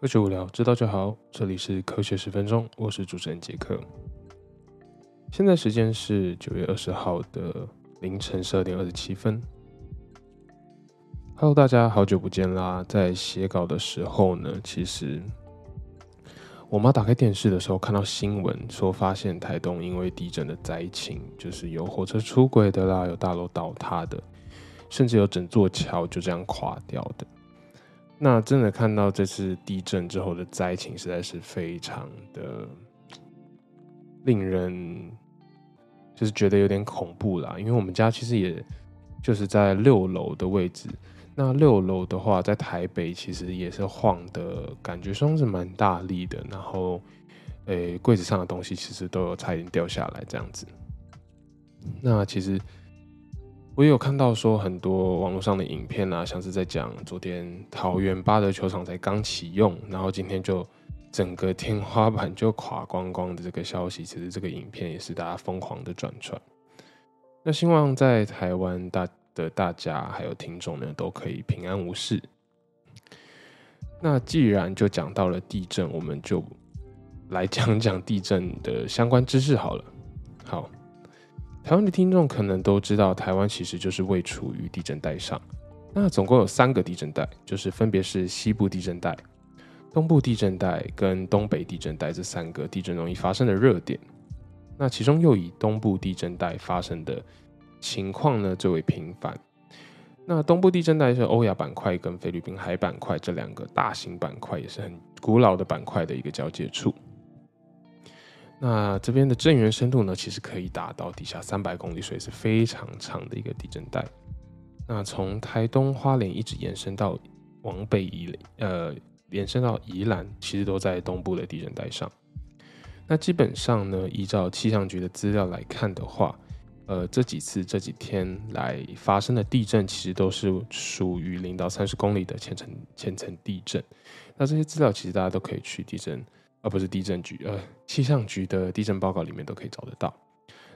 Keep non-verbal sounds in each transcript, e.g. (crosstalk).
科学无聊，知道就好。这里是科学十分钟，我是主持人杰克。现在时间是九月二十号的凌晨十二点二十七分。Hello，大家好久不见啦！在写稿的时候呢，其实我妈打开电视的时候看到新闻，说发现台东因为地震的灾情，就是有火车出轨的啦，有大楼倒塌的，甚至有整座桥就这样垮掉的。那真的看到这次地震之后的灾情，实在是非常的令人就是觉得有点恐怖啦。因为我们家其实也就是在六楼的位置，那六楼的话，在台北其实也是晃的感觉，算是蛮大力的。然后，诶，柜子上的东西其实都有差一点掉下来这样子。那其实。我也有看到说很多网络上的影片啊，像是在讲昨天桃园八德球场才刚启用，然后今天就整个天花板就垮光光的这个消息，其实这个影片也是大家疯狂的转传。那希望在台湾大的大家还有听众呢，都可以平安无事。那既然就讲到了地震，我们就来讲讲地震的相关知识好了。好。台湾的听众可能都知道，台湾其实就是位处于地震带上。那总共有三个地震带，就是分别是西部地震带、东部地震带跟东北地震带这三个地震容易发生的热点。那其中又以东部地震带发生的情况呢最为频繁。那东部地震带是欧亚板块跟菲律宾海板块这两个大型板块，也是很古老的板块的一个交界处。那这边的震源深度呢，其实可以达到底下三百公里，所以是非常长的一个地震带。那从台东花莲一直延伸到往北宜，呃，延伸到宜兰，其实都在东部的地震带上。那基本上呢，依照气象局的资料来看的话，呃，这几次这几天来发生的地震，其实都是属于零到三十公里的浅层浅层地震。那这些资料其实大家都可以去地震。而不是地震局，呃，气象局的地震报告里面都可以找得到。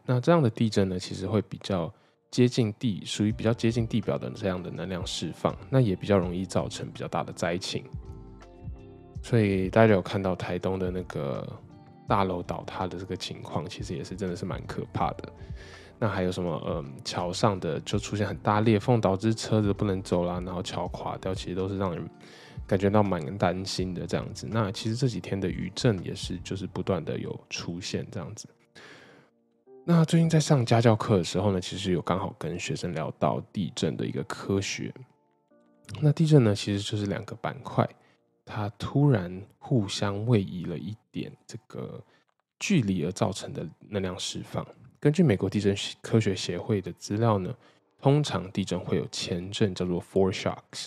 那这样的地震呢，其实会比较接近地，属于比较接近地表的这样的能量释放，那也比较容易造成比较大的灾情。所以大家有看到台东的那个大楼倒塌的这个情况，其实也是真的是蛮可怕的。那还有什么，嗯，桥上的就出现很大裂缝，导致车子不能走啦，然后桥垮掉，其实都是让人。感觉到蛮担心的这样子，那其实这几天的余震也是，就是不断的有出现这样子。那最近在上家教课的时候呢，其实有刚好跟学生聊到地震的一个科学。那地震呢，其实就是两个板块，它突然互相位移了一点这个距离而造成的能量释放。根据美国地震科学协会的资料呢，通常地震会有前震，叫做 four shocks。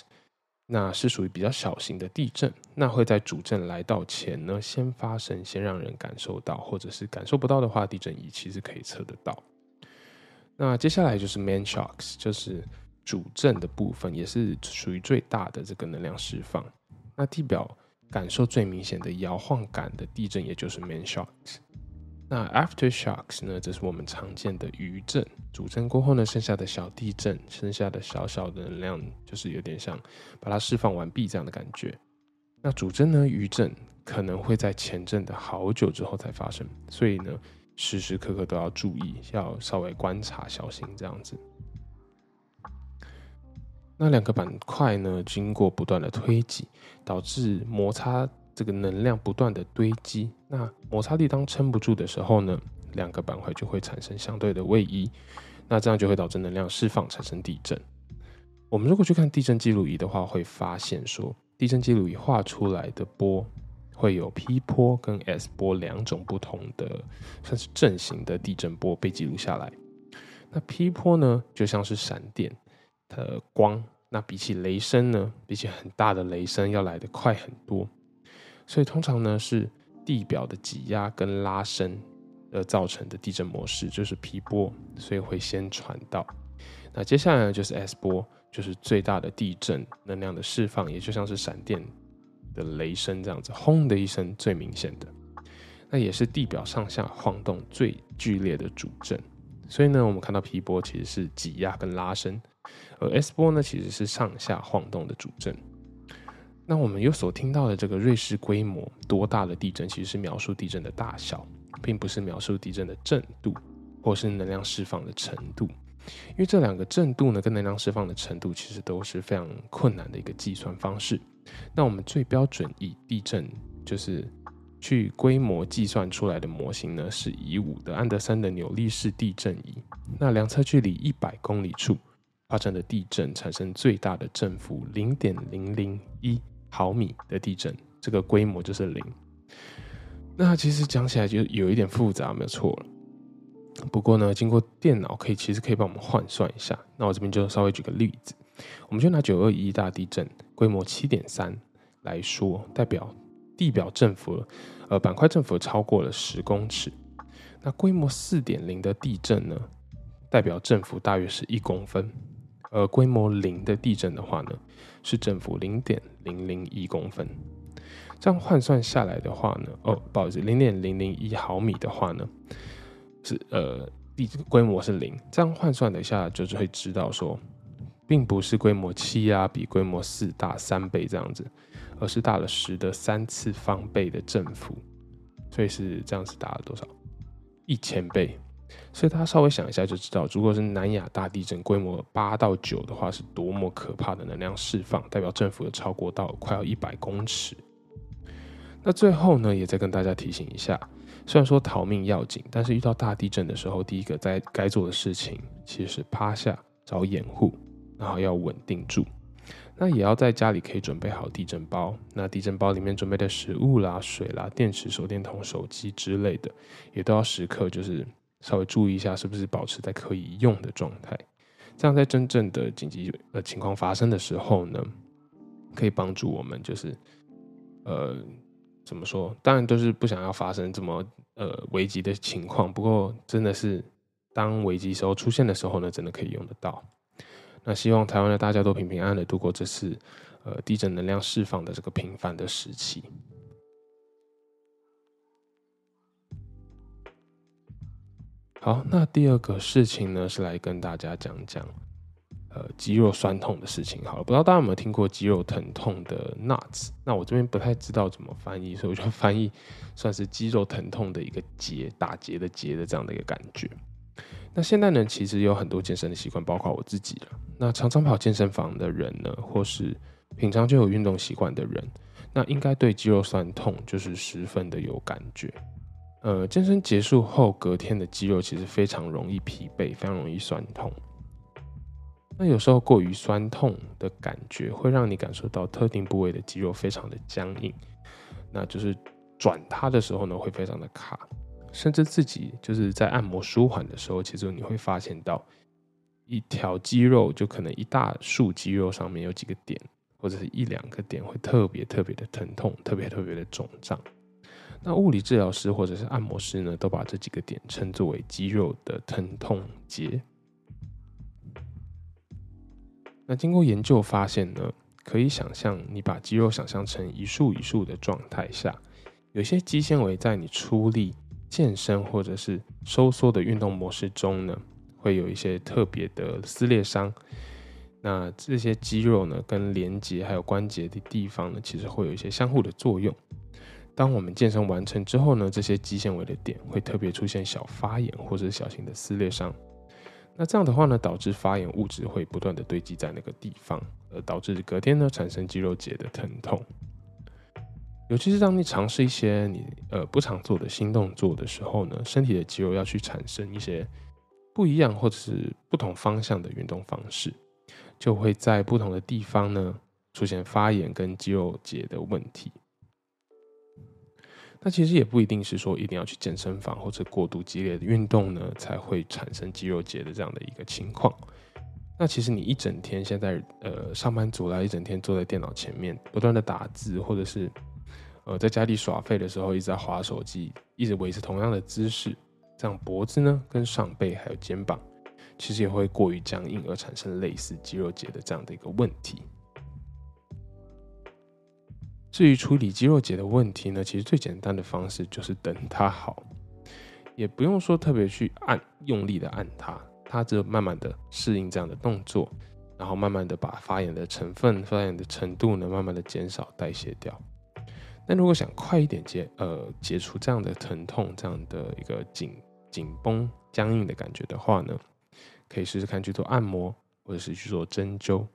那是属于比较小型的地震，那会在主震来到前呢，先发生，先让人感受到，或者是感受不到的话，地震仪其实可以测得到。那接下来就是 main shocks，就是主震的部分，也是属于最大的这个能量释放。那地表感受最明显的摇晃感的地震，也就是 main shocks。那 after shocks 呢？这是我们常见的余震，主震过后呢，剩下的小地震，剩下的小小的能量，就是有点像把它释放完毕这样的感觉。那主震呢，余震可能会在前震的好久之后才发生，所以呢，时时刻刻都要注意，要稍微观察，小心这样子。那两个板块呢，经过不断的推挤，导致摩擦。这个能量不断的堆积，那摩擦力当撑不住的时候呢，两个板块就会产生相对的位移，那这样就会导致能量释放，产生地震。我们如果去看地震记录仪的话，会发现说，地震记录仪画出来的波会有 P 波跟 S 波两种不同的，算是阵型的地震波被记录下来。那 P 波呢，就像是闪电的光，那比起雷声呢，比起很大的雷声要来的快很多。所以通常呢是地表的挤压跟拉伸而造成的地震模式，就是 P 波，所以会先传到。那接下来呢就是 S 波，就是最大的地震能量的释放，也就像是闪电的雷声这样子，轰的一声最明显的。那也是地表上下晃动最剧烈的主震。所以呢，我们看到 P 波其实是挤压跟拉伸，而 S 波呢其实是上下晃动的主震。那我们有所听到的这个瑞士规模多大的地震，其实是描述地震的大小，并不是描述地震的震度或是能量释放的程度。因为这两个震度呢，跟能量释放的程度，其实都是非常困难的一个计算方式。那我们最标准以地震就是去规模计算出来的模型呢，是以五的安德森的扭力式地震仪。那量测距离一百公里处发生的地震，产生最大的振幅零点零零一毫米的地震，这个规模就是零。那其实讲起来就有一点复杂，没有错了。不过呢，经过电脑可以其实可以帮我们换算一下。那我这边就稍微举个例子，我们就拿九二一大地震规模七点三来说，代表地表振幅，呃，板块振幅超过了十公尺。那规模四点零的地震呢，代表振幅大约是一公分。而规模零的地震的话呢，是振幅零点零零一公分。这样换算下来的话呢，哦，不好意思，零点零零一毫米的话呢。是呃，地规模是零，这样换算了一下，就是会知道说，并不是规模七啊比规模四大三倍这样子，而是大了十的三次方倍的振幅，所以是这样子大了多少？一千倍。所以大家稍微想一下就知道，如果是南亚大地震规模八到九的话，是多么可怕的能量释放，代表振幅有超过到快要一百公尺。那最后呢，也再跟大家提醒一下。虽然说逃命要紧，但是遇到大地震的时候，第一个在该做的事情其实是趴下找掩护，然后要稳定住。那也要在家里可以准备好地震包。那地震包里面准备的食物啦、水啦、电池、手电筒、手机之类的，也都要时刻就是稍微注意一下，是不是保持在可以用的状态。这样在真正的紧急呃情况发生的时候呢，可以帮助我们就是呃。怎么说？当然都是不想要发生这么呃危急的情况。不过真的是当危机时候出现的时候呢，真的可以用得到。那希望台湾的大家都平平安安的度过这次呃地震能量释放的这个平凡的时期。好，那第二个事情呢，是来跟大家讲讲。呃，肌肉酸痛的事情，好了，不知道大家有没有听过肌肉疼痛的 nuts？那我这边不太知道怎么翻译，所以我就 (laughs) 翻译算是肌肉疼痛的一个结，打结的结的这样的一个感觉。那现在呢，其实有很多健身的习惯，包括我自己了。那常常跑健身房的人呢，或是平常就有运动习惯的人，那应该对肌肉酸痛就是十分的有感觉。呃，健身结束后隔天的肌肉其实非常容易疲惫，非常容易酸痛。那有时候过于酸痛的感觉，会让你感受到特定部位的肌肉非常的僵硬，那就是转它的时候呢，会非常的卡，甚至自己就是在按摩舒缓的时候，其实你会发现到一条肌肉就可能一大束肌肉上面有几个点，或者是一两个点会特别特别的疼痛，特别特别的肿胀。那物理治疗师或者是按摩师呢，都把这几个点称作为肌肉的疼痛结。那经过研究发现呢，可以想象你把肌肉想象成一束一束的状态下，有些肌纤维在你出力、健身或者是收缩的运动模式中呢，会有一些特别的撕裂伤。那这些肌肉呢，跟连接还有关节的地方呢，其实会有一些相互的作用。当我们健身完成之后呢，这些肌纤维的点会特别出现小发炎或者小型的撕裂伤。那这样的话呢，导致发炎物质会不断的堆积在那个地方，而导致隔天呢产生肌肉节的疼痛。尤其是当你尝试一些你呃不常做的新动作的时候呢，身体的肌肉要去产生一些不一样或者是不同方向的运动方式，就会在不同的地方呢出现发炎跟肌肉节的问题。那其实也不一定是说一定要去健身房或者过度激烈的运动呢，才会产生肌肉结的这样的一个情况。那其实你一整天现在呃上班族啦，一整天坐在电脑前面不断的打字，或者是呃在家里耍废的时候一直在划手机，一直维持同样的姿势，这样脖子呢跟上背还有肩膀，其实也会过于僵硬而产生类似肌肉结的这样的一个问题。至于处理肌肉节的问题呢，其实最简单的方式就是等它好，也不用说特别去按用力的按它，它就慢慢的适应这样的动作，然后慢慢的把发炎的成分、发炎的程度呢，慢慢的减少、代谢掉。那如果想快一点解呃解除这样的疼痛、这样的一个紧紧绷、僵硬的感觉的话呢，可以试试看去做按摩，或者是去做针灸，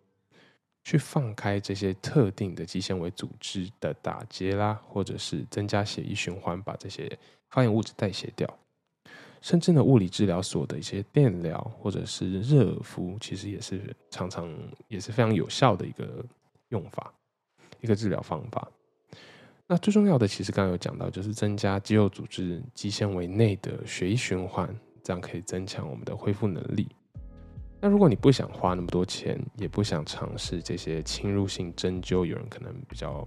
去放开这些特定的肌纤维组织的打结啦，或者是增加血液循环，把这些发炎物质代谢掉。甚至呢，物理治疗所的一些电疗或者是热敷，其实也是常常也是非常有效的一个用法，一个治疗方法。那最重要的，其实刚刚有讲到，就是增加肌肉组织肌纤维内的血液循环，这样可以增强我们的恢复能力。那如果你不想花那么多钱，也不想尝试这些侵入性针灸，有人可能比较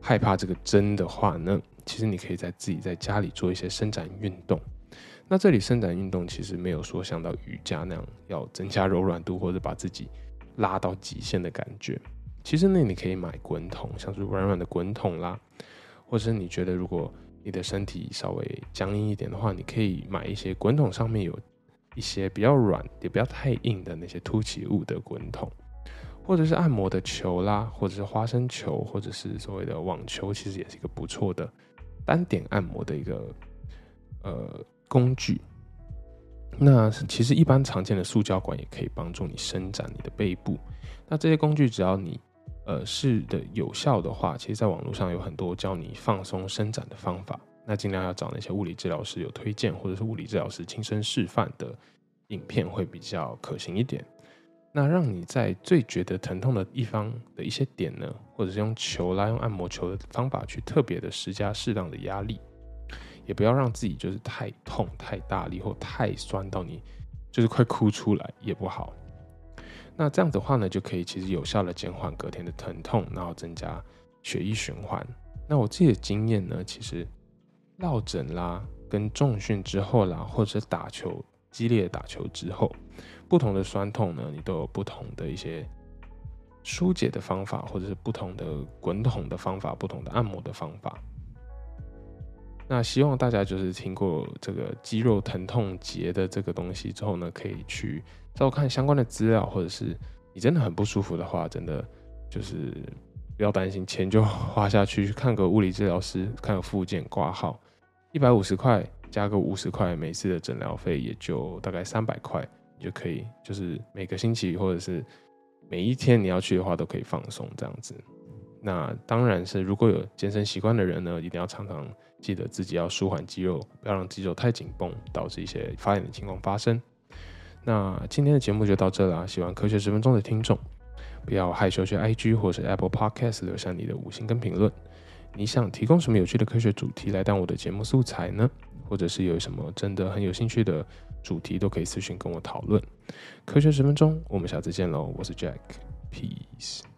害怕这个针的话呢，其实你可以在自己在家里做一些伸展运动。那这里伸展运动其实没有说像到瑜伽那样要增加柔软度或者把自己拉到极限的感觉。其实那你可以买滚筒，像是软软的滚筒啦，或者是你觉得如果你的身体稍微僵硬一点的话，你可以买一些滚筒上面有一些比较软也不要太硬的那些凸起物的滚筒，或者是按摩的球啦，或者是花生球，或者是所谓的网球，其实也是一个不错的单点按摩的一个呃。工具，那其实一般常见的塑胶管也可以帮助你伸展你的背部。那这些工具只要你呃试的有效的话，其实在网络上有很多教你放松伸展的方法。那尽量要找那些物理治疗师有推荐，或者是物理治疗师亲身示范的影片会比较可行一点。那让你在最觉得疼痛的一方的一些点呢，或者是用球啦，用按摩球的方法去特别的施加适当的压力。也不要让自己就是太痛、太大力或太酸到你就是快哭出来也不好。那这样子的话呢，就可以其实有效的减缓隔天的疼痛，然后增加血液循环。那我自己的经验呢，其实落枕啦、跟重训之后啦，或者打球激烈打球之后，不同的酸痛呢，你都有不同的一些疏解的方法，或者是不同的滚筒的方法、不同的按摩的方法。那希望大家就是听过这个肌肉疼痛节的这个东西之后呢，可以去照看相关的资料，或者是你真的很不舒服的话，真的就是不要担心，钱就花下去去看个物理治疗师，看个复健挂号，一百五十块加个五十块，每次的诊疗费也就大概三百块，你就可以就是每个星期或者是每一天你要去的话，都可以放松这样子。那当然是，如果有健身习惯的人呢，一定要常常记得自己要舒缓肌肉，不要让肌肉太紧绷，导致一些发炎的情况发生。那今天的节目就到这啦，喜欢科学十分钟的听众，不要害羞去 IG 或者 Apple Podcast 留下你的五星跟评论。你想提供什么有趣的科学主题来当我的节目素材呢？或者是有什么真的很有兴趣的主题，都可以私信跟我讨论。科学十分钟，我们下次见喽！我是 Jack，Peace。